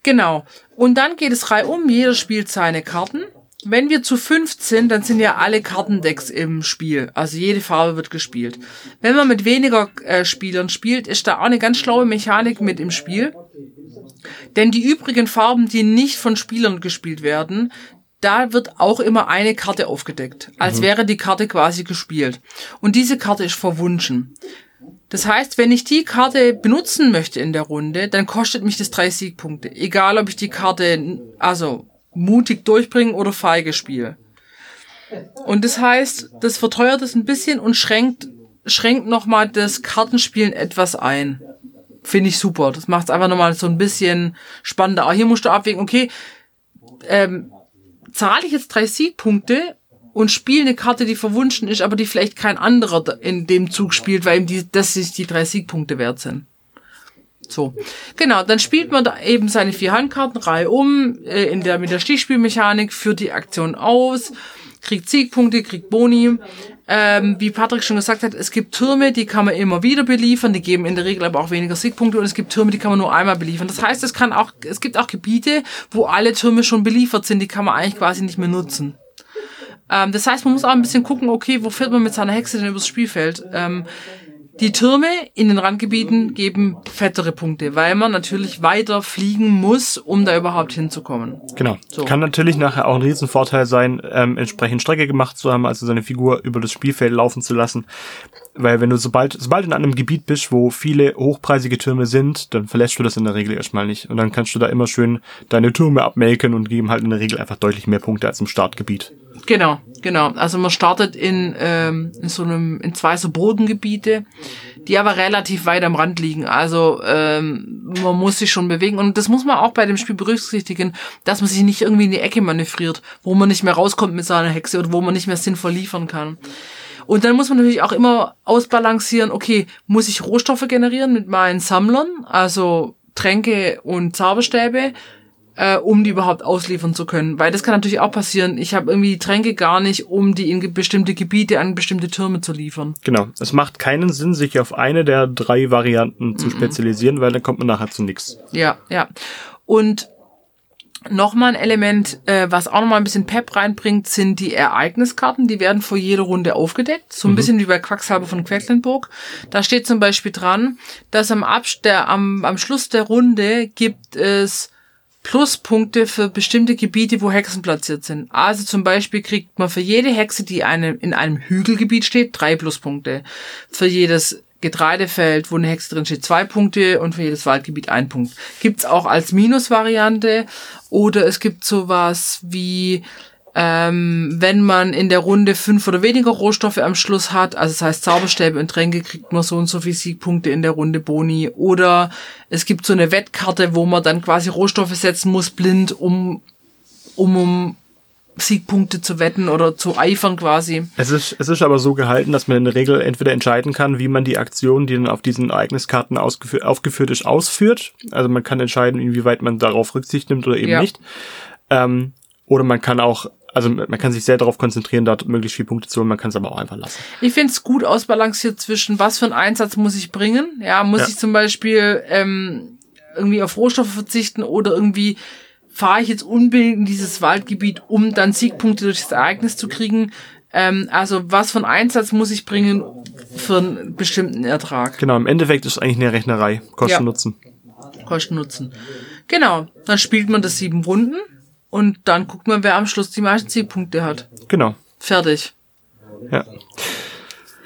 genau. Und dann geht es reihum, jeder spielt seine Karten. Wenn wir zu fünf sind, dann sind ja alle Kartendecks im Spiel. Also jede Farbe wird gespielt. Wenn man mit weniger äh, Spielern spielt, ist da auch eine ganz schlaue Mechanik mit im Spiel. Denn die übrigen Farben, die nicht von Spielern gespielt werden, da wird auch immer eine Karte aufgedeckt, als wäre die Karte quasi gespielt. Und diese Karte ist verwunschen. Das heißt, wenn ich die Karte benutzen möchte in der Runde, dann kostet mich das drei Siegpunkte. Egal, ob ich die Karte also mutig durchbringe oder feige spiele. Und das heißt, das verteuert es ein bisschen und schränkt, schränkt nochmal das Kartenspielen etwas ein. Finde ich super. Das macht es einfach nochmal so ein bisschen spannender. Aber hier musst du abwägen, okay, ähm, zahle ich jetzt drei Siegpunkte und spiele eine Karte, die verwunschen ist, aber die vielleicht kein anderer in dem Zug spielt, weil ihm die, das sich die drei Siegpunkte wert sind. So. Genau, dann spielt man da eben seine vier Handkarten Reihe um, äh, in der, mit der Stichspielmechanik, führt die Aktion aus, kriegt Siegpunkte, kriegt Boni. Ähm, wie Patrick schon gesagt hat, es gibt Türme, die kann man immer wieder beliefern, die geben in der Regel aber auch weniger Siegpunkte und es gibt Türme, die kann man nur einmal beliefern. Das heißt, es kann auch, es gibt auch Gebiete, wo alle Türme schon beliefert sind, die kann man eigentlich quasi nicht mehr nutzen. Ähm, das heißt, man muss auch ein bisschen gucken, okay, wo fährt man mit seiner Hexe denn übers Spielfeld? Ähm, die Türme in den Randgebieten geben fettere Punkte, weil man natürlich weiter fliegen muss, um da überhaupt hinzukommen. Genau. So. Kann natürlich nachher auch ein Riesenvorteil sein, ähm, entsprechend Strecke gemacht zu haben, also seine Figur über das Spielfeld laufen zu lassen. Weil wenn du sobald, sobald du in einem Gebiet bist, wo viele hochpreisige Türme sind, dann verlässt du das in der Regel erstmal nicht. Und dann kannst du da immer schön deine Türme abmelken und geben halt in der Regel einfach deutlich mehr Punkte als im Startgebiet. Genau, genau. Also man startet in, ähm, in so einem, in zwei so Bodengebiete, die aber relativ weit am Rand liegen. Also ähm, man muss sich schon bewegen. Und das muss man auch bei dem Spiel berücksichtigen, dass man sich nicht irgendwie in die Ecke manövriert, wo man nicht mehr rauskommt mit seiner Hexe oder wo man nicht mehr sinnvoll liefern kann. Und dann muss man natürlich auch immer ausbalancieren, okay, muss ich Rohstoffe generieren mit meinen Sammlern, also Tränke und Zauberstäbe, äh, um die überhaupt ausliefern zu können. Weil das kann natürlich auch passieren. Ich habe irgendwie die Tränke gar nicht, um die in bestimmte Gebiete an bestimmte Türme zu liefern. Genau. Es macht keinen Sinn, sich auf eine der drei Varianten zu spezialisieren, weil dann kommt man nachher zu nichts. Ja, ja. Und Nochmal ein Element, äh, was auch nochmal ein bisschen Pep reinbringt, sind die Ereigniskarten. Die werden vor jeder Runde aufgedeckt. So ein bisschen wie bei Quacksalber von Quedlinburg. Da steht zum Beispiel dran, dass am, Abs der, am, am Schluss der Runde gibt es Pluspunkte für bestimmte Gebiete, wo Hexen platziert sind. Also zum Beispiel kriegt man für jede Hexe, die eine, in einem Hügelgebiet steht, drei Pluspunkte. Für jedes Getreidefeld, wo eine Hexe drin steht, zwei Punkte und für jedes Waldgebiet ein Punkt. Gibt's auch als Minusvariante oder es gibt sowas wie ähm, wenn man in der Runde fünf oder weniger Rohstoffe am Schluss hat, also das heißt Zauberstäbe und Tränke, kriegt man so und so viele Siegpunkte in der Runde Boni. Oder es gibt so eine Wettkarte, wo man dann quasi Rohstoffe setzen muss, blind, um, um, um Siegpunkte zu wetten oder zu eifern quasi. Es ist, es ist aber so gehalten, dass man in der Regel entweder entscheiden kann, wie man die Aktion, die dann auf diesen Ereigniskarten ausgeführt, aufgeführt ist, ausführt. Also man kann entscheiden, inwieweit man darauf Rücksicht nimmt oder eben Ja. nicht. Ähm, oder man kann auch, also man kann sich sehr darauf konzentrieren, dort möglichst viele Punkte zu holen, man kann es aber auch einfach lassen. Ich finde es gut ausbalanciert zwischen, was für einen Einsatz muss ich bringen. Ja, muss Ja. ich zum Beispiel ähm, irgendwie auf Rohstoffe verzichten oder irgendwie fahre ich jetzt unbedingt in dieses Waldgebiet, um dann Siegpunkte durch das Ereignis zu kriegen. Ähm, also was für einen Einsatz muss ich bringen für einen bestimmten Ertrag? Genau, im Endeffekt ist es eigentlich eine Rechnerei, Kosten Ja. Nutzen. Kosten Nutzen. Genau, dann spielt man das sieben Runden und dann guckt man, wer am Schluss die meisten Siegpunkte hat. Genau. Fertig. Ja.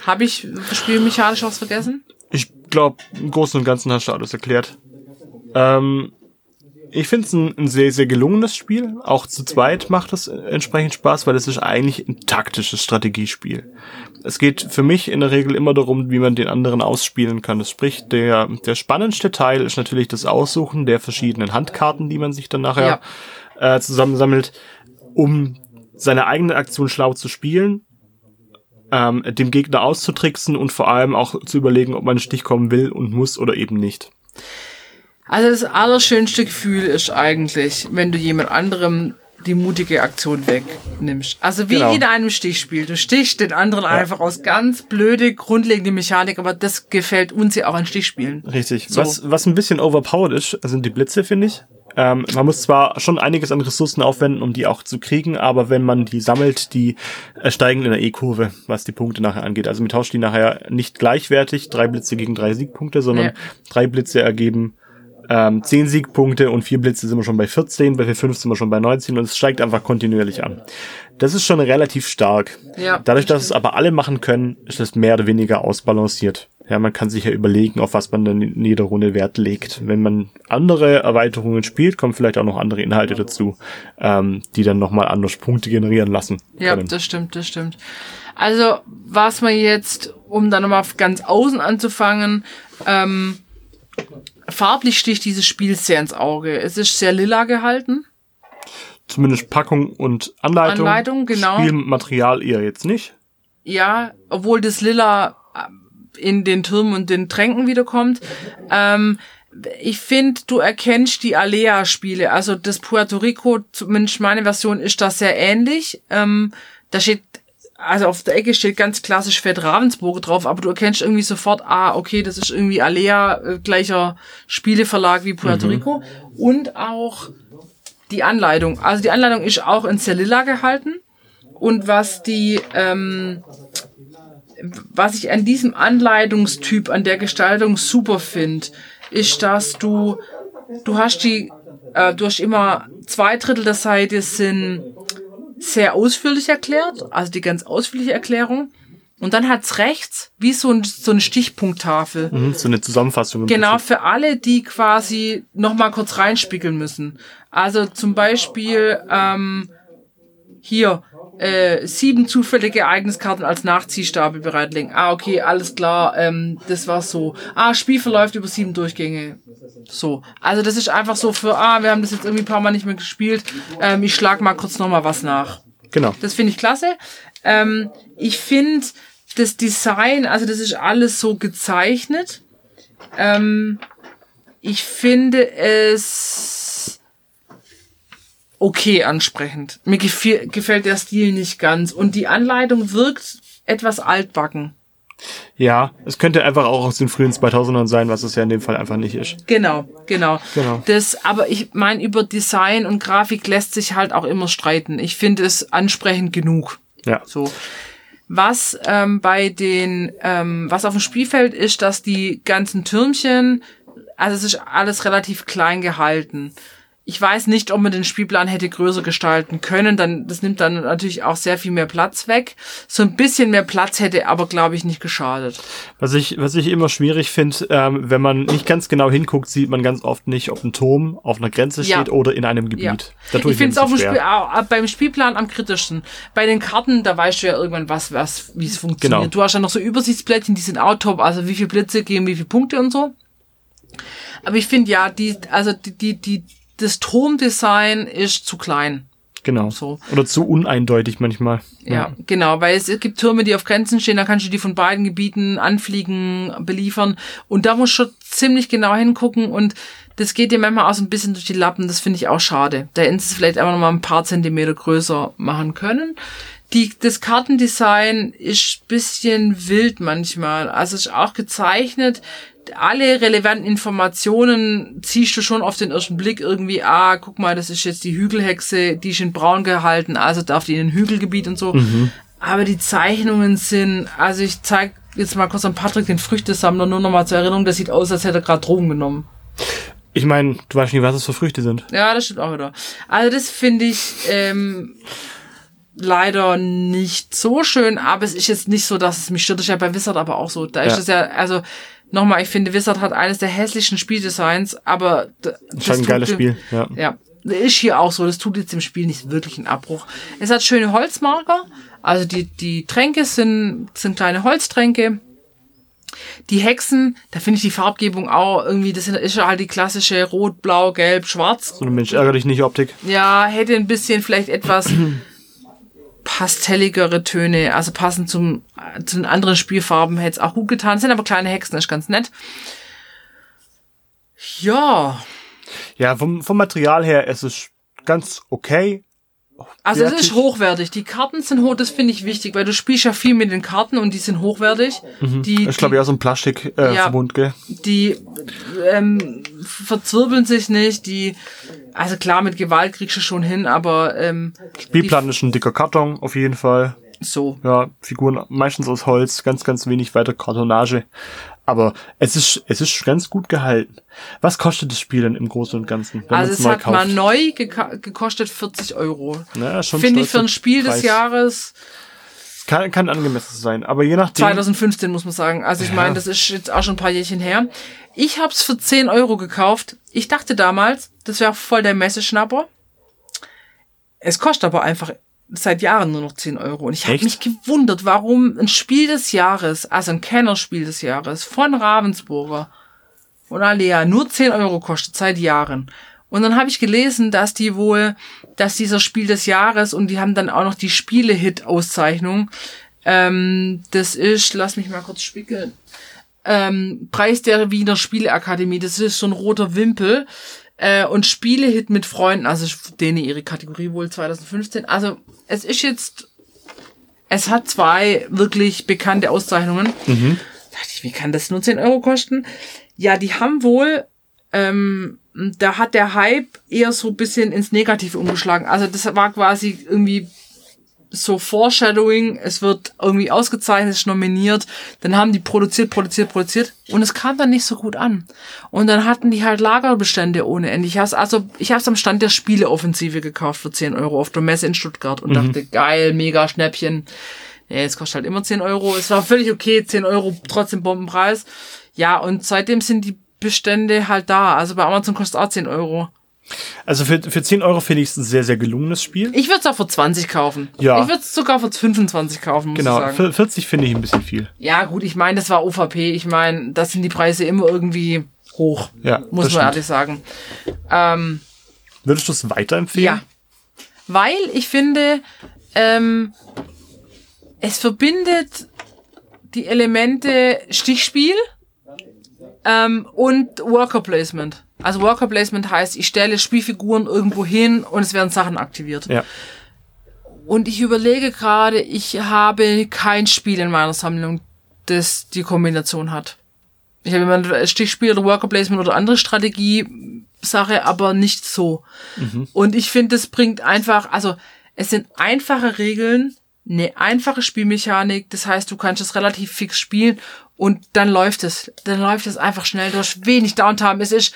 Habe ich spielmechanisch was vergessen? Ich glaube, im Großen und Ganzen hast du alles erklärt. Ähm, ich finde es ein, ein sehr, sehr gelungenes Spiel. Auch zu zweit macht es entsprechend Spaß, weil es ist eigentlich ein taktisches Strategiespiel. Es geht für mich in der Regel immer darum, wie man den anderen ausspielen kann. Das sprich, der, der spannendste Teil ist natürlich das Aussuchen der verschiedenen Handkarten, die man sich dann nachher äh, zusammensammelt, um seine eigene Aktion schlau zu spielen ähm, dem Gegner auszutricksen und vor allem auch zu überlegen, ob man einen Stich kommen will und muss oder eben nicht. Also das allerschönste Gefühl ist eigentlich, wenn du jemand anderem die mutige Aktion wegnimmst. Also wie Genau. in einem Stichspiel. Du stichst den anderen einfach aus ganz blöde, grundlegende Mechanik, aber das gefällt uns ja auch an Stichspielen. Richtig. So. Was, was ein bisschen overpowered ist, sind die Blitze, finde ich. Ähm, man muss zwar schon einiges an Ressourcen aufwenden, um die auch zu kriegen, aber wenn man die sammelt, die äh, steigen in der E-Kurve, was die Punkte nachher angeht. Also man tauscht die nachher nicht gleichwertig, drei Blitze gegen drei Siegpunkte, sondern Ja. drei Blitze ergeben ähm, 10 Siegpunkte und vier Blitze sind wir schon bei 14, bei 5 sind wir schon bei 19 und es steigt einfach kontinuierlich an. Das ist schon relativ stark. Ja, Dadurch, dass es aber alle machen können, ist es mehr oder weniger ausbalanciert. Ja, man kann sich ja überlegen, auf was man dann in jeder Runde Wert legt. Wenn man andere Erweiterungen spielt, kommen vielleicht auch noch andere Inhalte dazu, ähm, die dann nochmal anders Punkte generieren lassen. Ja, können. das stimmt, das stimmt. Also, was man jetzt, um dann nochmal ganz außen anzufangen, ähm, farblich sticht dieses Spiel sehr ins Auge. Es ist sehr lila gehalten. Zumindest Packung und Anleitung. Anleitung, genau. Spielmaterial eher jetzt nicht. Ja, obwohl das Lila äh, in den Türmen und den Tränken wiederkommt. Ähm, ich finde, du erkennst die Alea-Spiele. Also das Puerto Rico, zumindest meine Version, ist das sehr ähnlich. Ähm, da steht, also auf der Ecke steht ganz klassisch Fett Ravensburg drauf, aber du erkennst irgendwie sofort, ah, okay, das ist irgendwie Alea, äh, gleicher Spieleverlag wie Puerto Rico. Und auch die Anleitung. Also die Anleitung ist auch in Celilla gehalten. Und was die, ähm, was ich an diesem Anleitungstyp, an der Gestaltung super finde, ist, dass du, du hast die, äh, du hast immer zwei Drittel der Seite sind sehr ausführlich erklärt, also die ganz ausführliche Erklärung. Und dann hat's rechts wie so, ein, so eine Stichpunkttafel. Mhm, so eine Zusammenfassung. Genau, Prinzip. für alle, die quasi noch mal kurz reinspiegeln müssen. Also zum Beispiel ähm, hier äh, sieben zufällige Ereigniskarten als Nachziehstapel bereitlegen. Ah, okay, alles klar, ähm, das war so. Ah, Spiel verläuft über sieben Durchgänge. So. Also das ist einfach so für, ah, wir haben das jetzt irgendwie ein paar Mal nicht mehr gespielt. Ähm, ich schlag mal kurz noch mal was nach. Genau. Das finde ich klasse. Ähm, ich finde das Design, also das ist alles so gezeichnet. Ähm, ich finde es okay ansprechend. Mir gefiel, gefällt der Stil nicht ganz. Und die Anleitung wirkt etwas altbacken. Ja, es könnte einfach auch aus den frühen 2000ern sein, was es ja in dem Fall einfach nicht ist. Genau, genau. Genau. Das, aber ich meine, über Design und Grafik lässt sich halt auch immer streiten. Ich finde es ansprechend genug. Ja. So. Was ähm, bei den, ähm, was auf dem Spielfeld ist, dass die ganzen Türmchen, also es ist alles relativ klein gehalten. Ich weiß nicht, ob man den Spielplan hätte größer gestalten können. Dann, das nimmt dann natürlich auch sehr viel mehr Platz weg. So ein bisschen mehr Platz hätte aber, glaube ich, nicht geschadet. Was ich, was ich immer schwierig finde, ähm, wenn man nicht ganz genau hinguckt, sieht man ganz oft nicht, ob ein Turm auf einer Grenze Ja. steht oder in einem Gebiet. Ja. Da tue ich ich, finde es auf dem Spiel, beim Spielplan am kritischsten. Bei den Karten, da weißt du ja irgendwann, was, was, wie es funktioniert. Genau. Du hast ja noch so Übersichtsblättchen, die sind auch top, also wie viele Blitze geben, wie viele Punkte und so. Aber ich finde ja, die, also die, die, die, das Turmdesign ist zu klein. Genau. so. Oder zu uneindeutig manchmal. Ja, genau, weil es gibt Türme, die auf Grenzen stehen, da kannst du die von beiden Gebieten anfliegen, beliefern. Und da musst du schon ziemlich genau hingucken und das geht dir manchmal auch so ein bisschen durch die Lappen, das finde ich auch schade. Da hätten sie es vielleicht einfach noch mal ein paar Zentimeter größer machen können. Die, das Kartendesign ist bisschen wild manchmal. Also es ist auch gezeichnet. Alle relevanten Informationen ziehst du schon auf den ersten Blick irgendwie, ah, guck mal, das ist jetzt die Hügelhexe, die ist in braun gehalten, also darf die in ein Hügelgebiet und so. Aber die Zeichnungen sind, also ich zeig jetzt mal kurz an Patrick den Früchtesammler, nur noch mal zur Erinnerung, das sieht aus, als hätte er gerade Drogen genommen. Ich meine, du weißt nicht, was es für Früchte sind. Ja, das stimmt auch wieder. Also das finde ich ähm, leider nicht so schön, aber es ist jetzt nicht so, dass es mich stört. Das ist ja bei Wizard aber auch so. Da ist Ja. es ja, also nochmal, ich finde, Wizard hat eines der hässlichsten Spieldesigns, aber das Ist halt ein geiles dem- Spiel. Ja. Ja, ist hier auch so. Das tut jetzt dem Spiel nicht wirklich einen Abbruch. Es hat schöne Holzmarker. Also die, die Tränke sind, sind kleine Holztränke. Die Hexen, da finde ich die Farbgebung auch irgendwie, das ist ja halt die klassische Rot, Blau, Gelb, Schwarz. So ein Mensch, ärger dich nicht, Optik. Ja, hätte ein bisschen vielleicht etwas pastelligere Töne, also passend zum, zu den anderen Spielfarben hätte es auch gut getan. Sind aber kleine Hexen, ist ganz nett. Ja, Ja, vom, vom Material her, es ist ganz okay. Also es ist hochwertig. Die Karten sind hoch, das finde ich wichtig, weil du spielst ja viel mit den Karten und die sind hochwertig. Die, Ich glaube, ja, so ein Plastikverbund, äh, Ja. Verbund, gell? die ähm, verzwirbeln sich nicht, die also klar, mit Gewalt kriegst du schon hin, aber ähm, Spielplan ist ein dicker Karton, auf jeden Fall. so. Ja, Figuren meistens aus Holz, ganz, ganz wenig weiter Kartonage. Aber es ist, es ist ganz gut gehalten. Was kostet das Spiel denn im Großen und Ganzen? wenn Also es hat mal neu gekostet 40 Euro. Ja, schon Finde ich für ein Spiel des Preis. Jahres Kann, kann angemessen sein. Aber je nachdem. 2015 muss man sagen. Also ich Ja. meine, das ist jetzt auch schon ein paar Jährchen her. Ich hab's für 10 Euro gekauft. Ich dachte damals, das wäre voll der Messeschnapper. Es kostet aber einfach seit Jahren nur noch 10 Euro. Und ich habe mich gewundert, warum ein Spiel des Jahres, also ein Kennerspiel des Jahres von Ravensburger und Alea nur 10 Euro kostet seit Jahren. Und dann habe ich gelesen, dass die wohl, dass dieser Spiel des Jahres und die haben dann auch noch die Spiele-Hit-Auszeichnung. Ähm, das ist, lass mich mal kurz spiegeln. Ähm, Preis der Wiener Spieleakademie. Das ist so ein roter Wimpel. Äh, und Spielehit mit Freunden, also denen ihre Kategorie wohl 2015. Also es ist jetzt, es hat zwei wirklich bekannte Auszeichnungen. Dachte ich, wie kann das nur 10 Euro kosten? Ja, die haben wohl, ähm, da hat der Hype eher so ein bisschen ins Negative umgeschlagen. Also das war quasi irgendwie so Foreshadowing, es wird irgendwie ausgezeichnet, ist nominiert, dann haben die produziert, produziert, produziert und es kam dann nicht so gut an. Und dann hatten die halt Lagerbestände ohne Ende. Ich hab's also, ich hab's am Stand der Spieleoffensive gekauft für 10 Euro auf der Messe in Stuttgart und dachte, geil, mega Schnäppchen. Ja, es kostet halt immer 10 Euro. Es war völlig okay, 10 Euro, trotzdem Bombenpreis. Ja, und seitdem sind die Bestände halt da. Also bei Amazon kostet es auch 10 Euro. Also für, für 10 Euro finde ich es ein sehr, sehr gelungenes Spiel. Ich würde es auch für 20 kaufen. Ja. Ich würde es sogar für 25 kaufen, muss Genau, ich sagen. für 40 finde ich ein bisschen viel. Ja, gut, ich meine, das war OVP. Ich meine, das sind die Preise immer irgendwie hoch. Ja, Muss man stimmt. ehrlich sagen. Ähm, Würdest du es weiterempfehlen? ja. Weil ich finde, ähm, es verbindet die Elemente Stichspiel ähm, und Worker Placement. Also Worker Placement heißt, ich stelle Spielfiguren irgendwo hin und es werden Sachen aktiviert. Ja. Und ich überlege gerade, ich habe kein Spiel in meiner Sammlung, das die Kombination hat. Ich habe immer ein Stichspiel oder Worker Placement oder andere Strategie-Sache, aber nicht so. Und ich finde, es bringt einfach, also es sind einfache Regeln, eine einfache Spielmechanik, das heißt, du kannst es relativ fix spielen und dann läuft es. Dann läuft es einfach schnell. Du hast wenig Downtime. Es ist,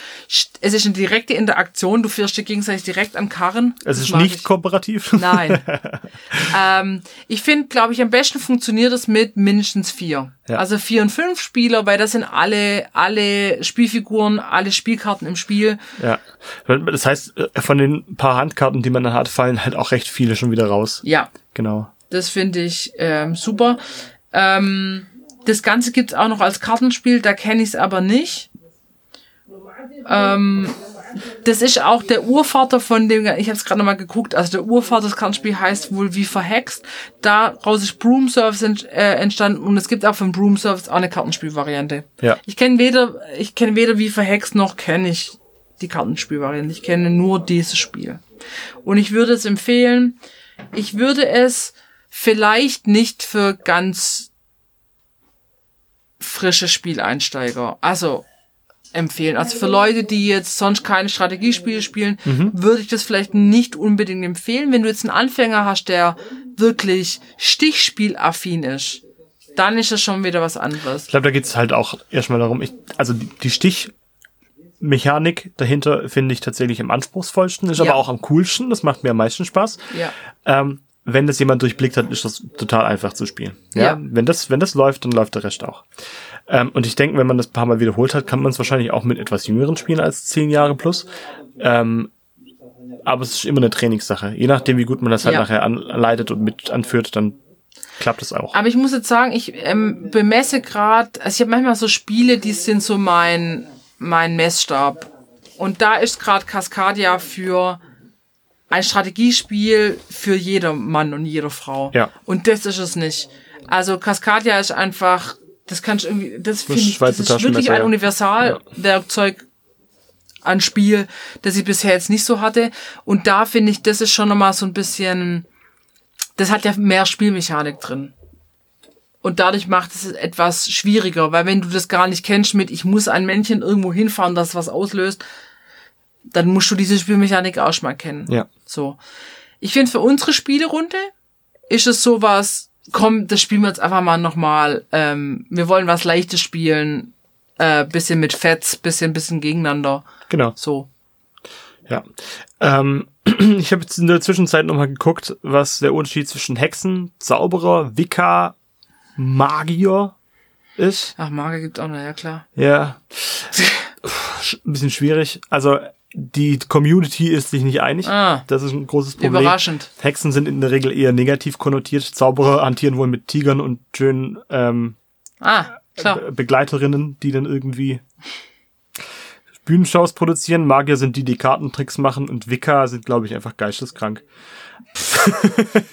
es ist eine direkte Interaktion. Du fährst dich gegenseitig direkt an Karren. Es Das ist nicht ich. kooperativ. Nein. ähm, ich finde, glaube ich, am besten funktioniert es mit mindestens vier. Ja. Also vier und fünf Spieler, weil das sind alle, alle Spielfiguren, alle Spielkarten im Spiel. Ja. Das heißt, äh, von den paar Handkarten, die man dann hat, fallen halt auch recht viele schon wieder raus. Ja, Genau. das finde ich ähm, super. Ähm, das Ganze gibt's auch noch als Kartenspiel, da kenne ich es aber nicht. Ähm, das ist auch der Urvater von dem, ich habe es gerade nochmal geguckt, also der Urvater des Kartenspiels heißt wohl wie verhext. Daraus ist Broom Service ent, äh, entstanden und es gibt auch von Broom Service auch eine Kartenspielvariante. Ja. Ich kenne weder, ich kenne weder wie verhext noch kenne ich die Kartenspielvariante. Ich kenne nur dieses Spiel. Und ich würde es empfehlen. Ich würde es vielleicht nicht für ganz frische Spieleinsteiger, also empfehlen. Also für Leute, die jetzt sonst keine Strategiespiele spielen, würde ich das vielleicht nicht unbedingt empfehlen. Wenn du jetzt einen Anfänger hast, der wirklich Stichspielaffin ist, dann ist das schon wieder was anderes. Ich glaube, da geht's halt auch erstmal darum, ich, also die, die Stichmechanik dahinter finde ich tatsächlich am anspruchsvollsten, ist Ja. aber auch am coolsten, das macht mir am meisten Spaß. Ja. Ähm, wenn das jemand durchblickt hat, ist das total einfach zu spielen. Ja. Ja. Wenn das, wenn das läuft, dann läuft der Rest auch. Ähm, und ich denke, wenn man das ein paar Mal wiederholt hat, kann man es wahrscheinlich auch mit etwas jüngeren spielen als zehn Jahre plus. Ähm, aber es ist immer eine Trainingssache. Je nachdem, wie gut man das halt Ja. nachher anleitet und mit anführt, dann klappt es auch. Aber ich muss jetzt sagen, ich ähm, bemesse gerade, also ich habe manchmal so Spiele, die sind so mein, mein Messstab. Und da ist gerade Cascadia für ein Strategiespiel für jeder Mann und jede Frau. Ja. Und das ist es nicht. Also Cascadia ist einfach, das kannst irgendwie, das finde ich, das ist wirklich ein ja. Universalwerkzeug an Spiel, das ich bisher jetzt nicht so hatte. Und da finde ich, das ist schon nochmal so ein bisschen, das hat ja mehr Spielmechanik drin. Und dadurch macht es etwas schwieriger, weil wenn du das gar nicht kennst mit, ich muss ein Männchen irgendwo hinfahren, das was auslöst, dann musst du diese Spielmechanik auch schon mal kennen. Ja. So. Ich finde, für unsere Spielerunde ist es sowas, komm, das spielen wir jetzt einfach mal nochmal. Ähm, wir wollen was Leichtes spielen, äh, bisschen mit Fets, bisschen, bisschen gegeneinander. Genau. So. Ja. Ähm, ich habe jetzt in der Zwischenzeit nochmal geguckt, was der Unterschied zwischen Hexen, Zauberer, Wicca, Magier ist. Ach, Marke gibt's auch noch, ja klar. Ja. Ein bisschen schwierig. Also die Community ist sich nicht einig. Ah. Das ist ein großes Problem. Überraschend. Hexen sind in der Regel eher negativ konnotiert. Zauberer hantieren wohl mit Tigern und schönen ähm, Ah, klar. Be- Begleiterinnen, die dann irgendwie Bühnenshows produzieren. Magier sind die, die Kartentricks machen und Wicca sind, glaube ich, einfach geisteskrank.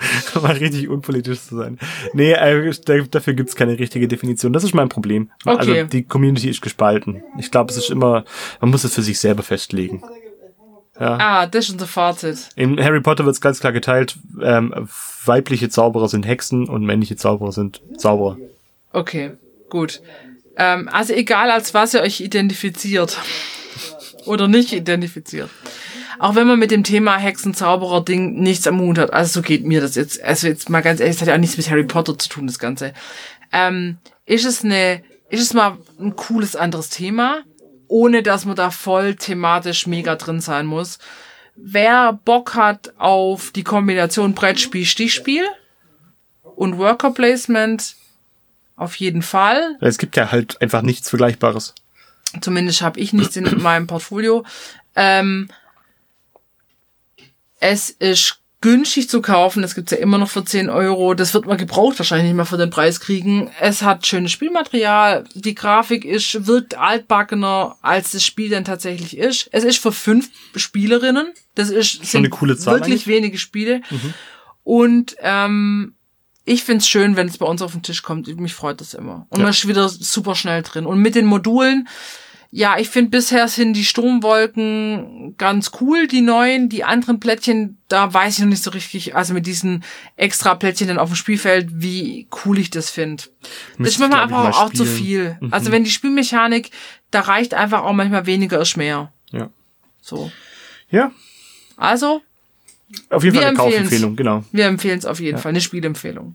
Mal richtig unpolitisch zu sein. Nee, äh, da- dafür gibt's keine richtige Definition. Das ist mein Problem. Also Okay. die Community ist gespalten. Ich glaube, es ist immer, man muss es für sich selber festlegen. Ah, das ist unser Fazit. In Harry Potter wird's ganz klar geteilt, ähm, weibliche Zauberer sind Hexen und männliche Zauberer sind Zauberer. Okay, gut. Ähm, also egal, als was ihr euch identifiziert. Oder nicht identifiziert. Auch wenn man mit dem Thema Hexen-Zauberer-Ding nichts am Hut hat. Also so geht mir das jetzt. Also jetzt mal ganz ehrlich, das hat ja auch nichts mit Harry Potter zu tun, das Ganze. Ähm, ist es eine, ist es mal ein cooles anderes Thema, ohne dass man da voll thematisch mega drin sein muss. Wer Bock hat auf die Kombination Brettspiel-Stichspiel, und Worker Placement auf jeden Fall. Es gibt ja halt einfach nichts Vergleichbares. Zumindest habe ich nichts in meinem Portfolio. Ähm, es ist günstig zu kaufen. Das gibt's ja immer noch für 10 Euro. Das wird man gebraucht wahrscheinlich nicht mehr für den Preis kriegen. Es hat schönes Spielmaterial. Die Grafik ist, wirkt altbackener, als das Spiel dann tatsächlich ist. Es ist für fünf Spielerinnen. Das ist Schon eine coole Zahl wirklich eigentlich. wenige Spiele. Und ähm, ich find's schön, wenn es bei uns auf den Tisch kommt. Mich freut das immer. Und Ja. man ist wieder super schnell drin. Und mit den Modulen, ja, ich finde bisher sind die Sturmwolken ganz cool, die neuen. Die anderen Plättchen, da weiß ich noch nicht so richtig, also mit diesen extra Plättchen dann auf dem Spielfeld, wie cool ich das finde. Das ist manchmal einfach mal auch zu spielen. Mhm. viel. Also wenn die Spielmechanik, da reicht einfach auch manchmal weniger ist mehr. Ja. So. Ja, Also, auf jeden Fall eine. Kaufempfehlung, genau. wir empfehlen es auf jeden Fall, eine Spielempfehlung.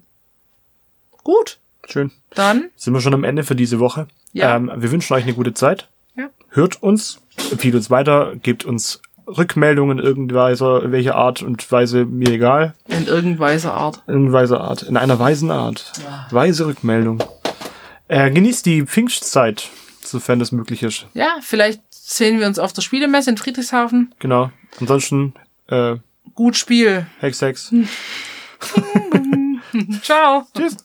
Gut, Schön. dann, Sind wir schon am Ende für diese Woche. Ja. Ähm, wir wünschen euch eine gute Zeit. Ja. Hört uns, empfiehlt uns weiter, gebt uns Rückmeldungen irgendwelcher welcher Art und Weise, mir egal. in irgendweiser Art. In weiser Art. In einer weisen Art. Weise Rückmeldung. Äh, genießt die Pfingstzeit, sofern das möglich ist. Ja, vielleicht sehen wir uns auf der Spielemesse in Friedrichshafen. Genau. Ansonsten, äh, Gut Spiel. Hex Hex. Ciao. Tschüss.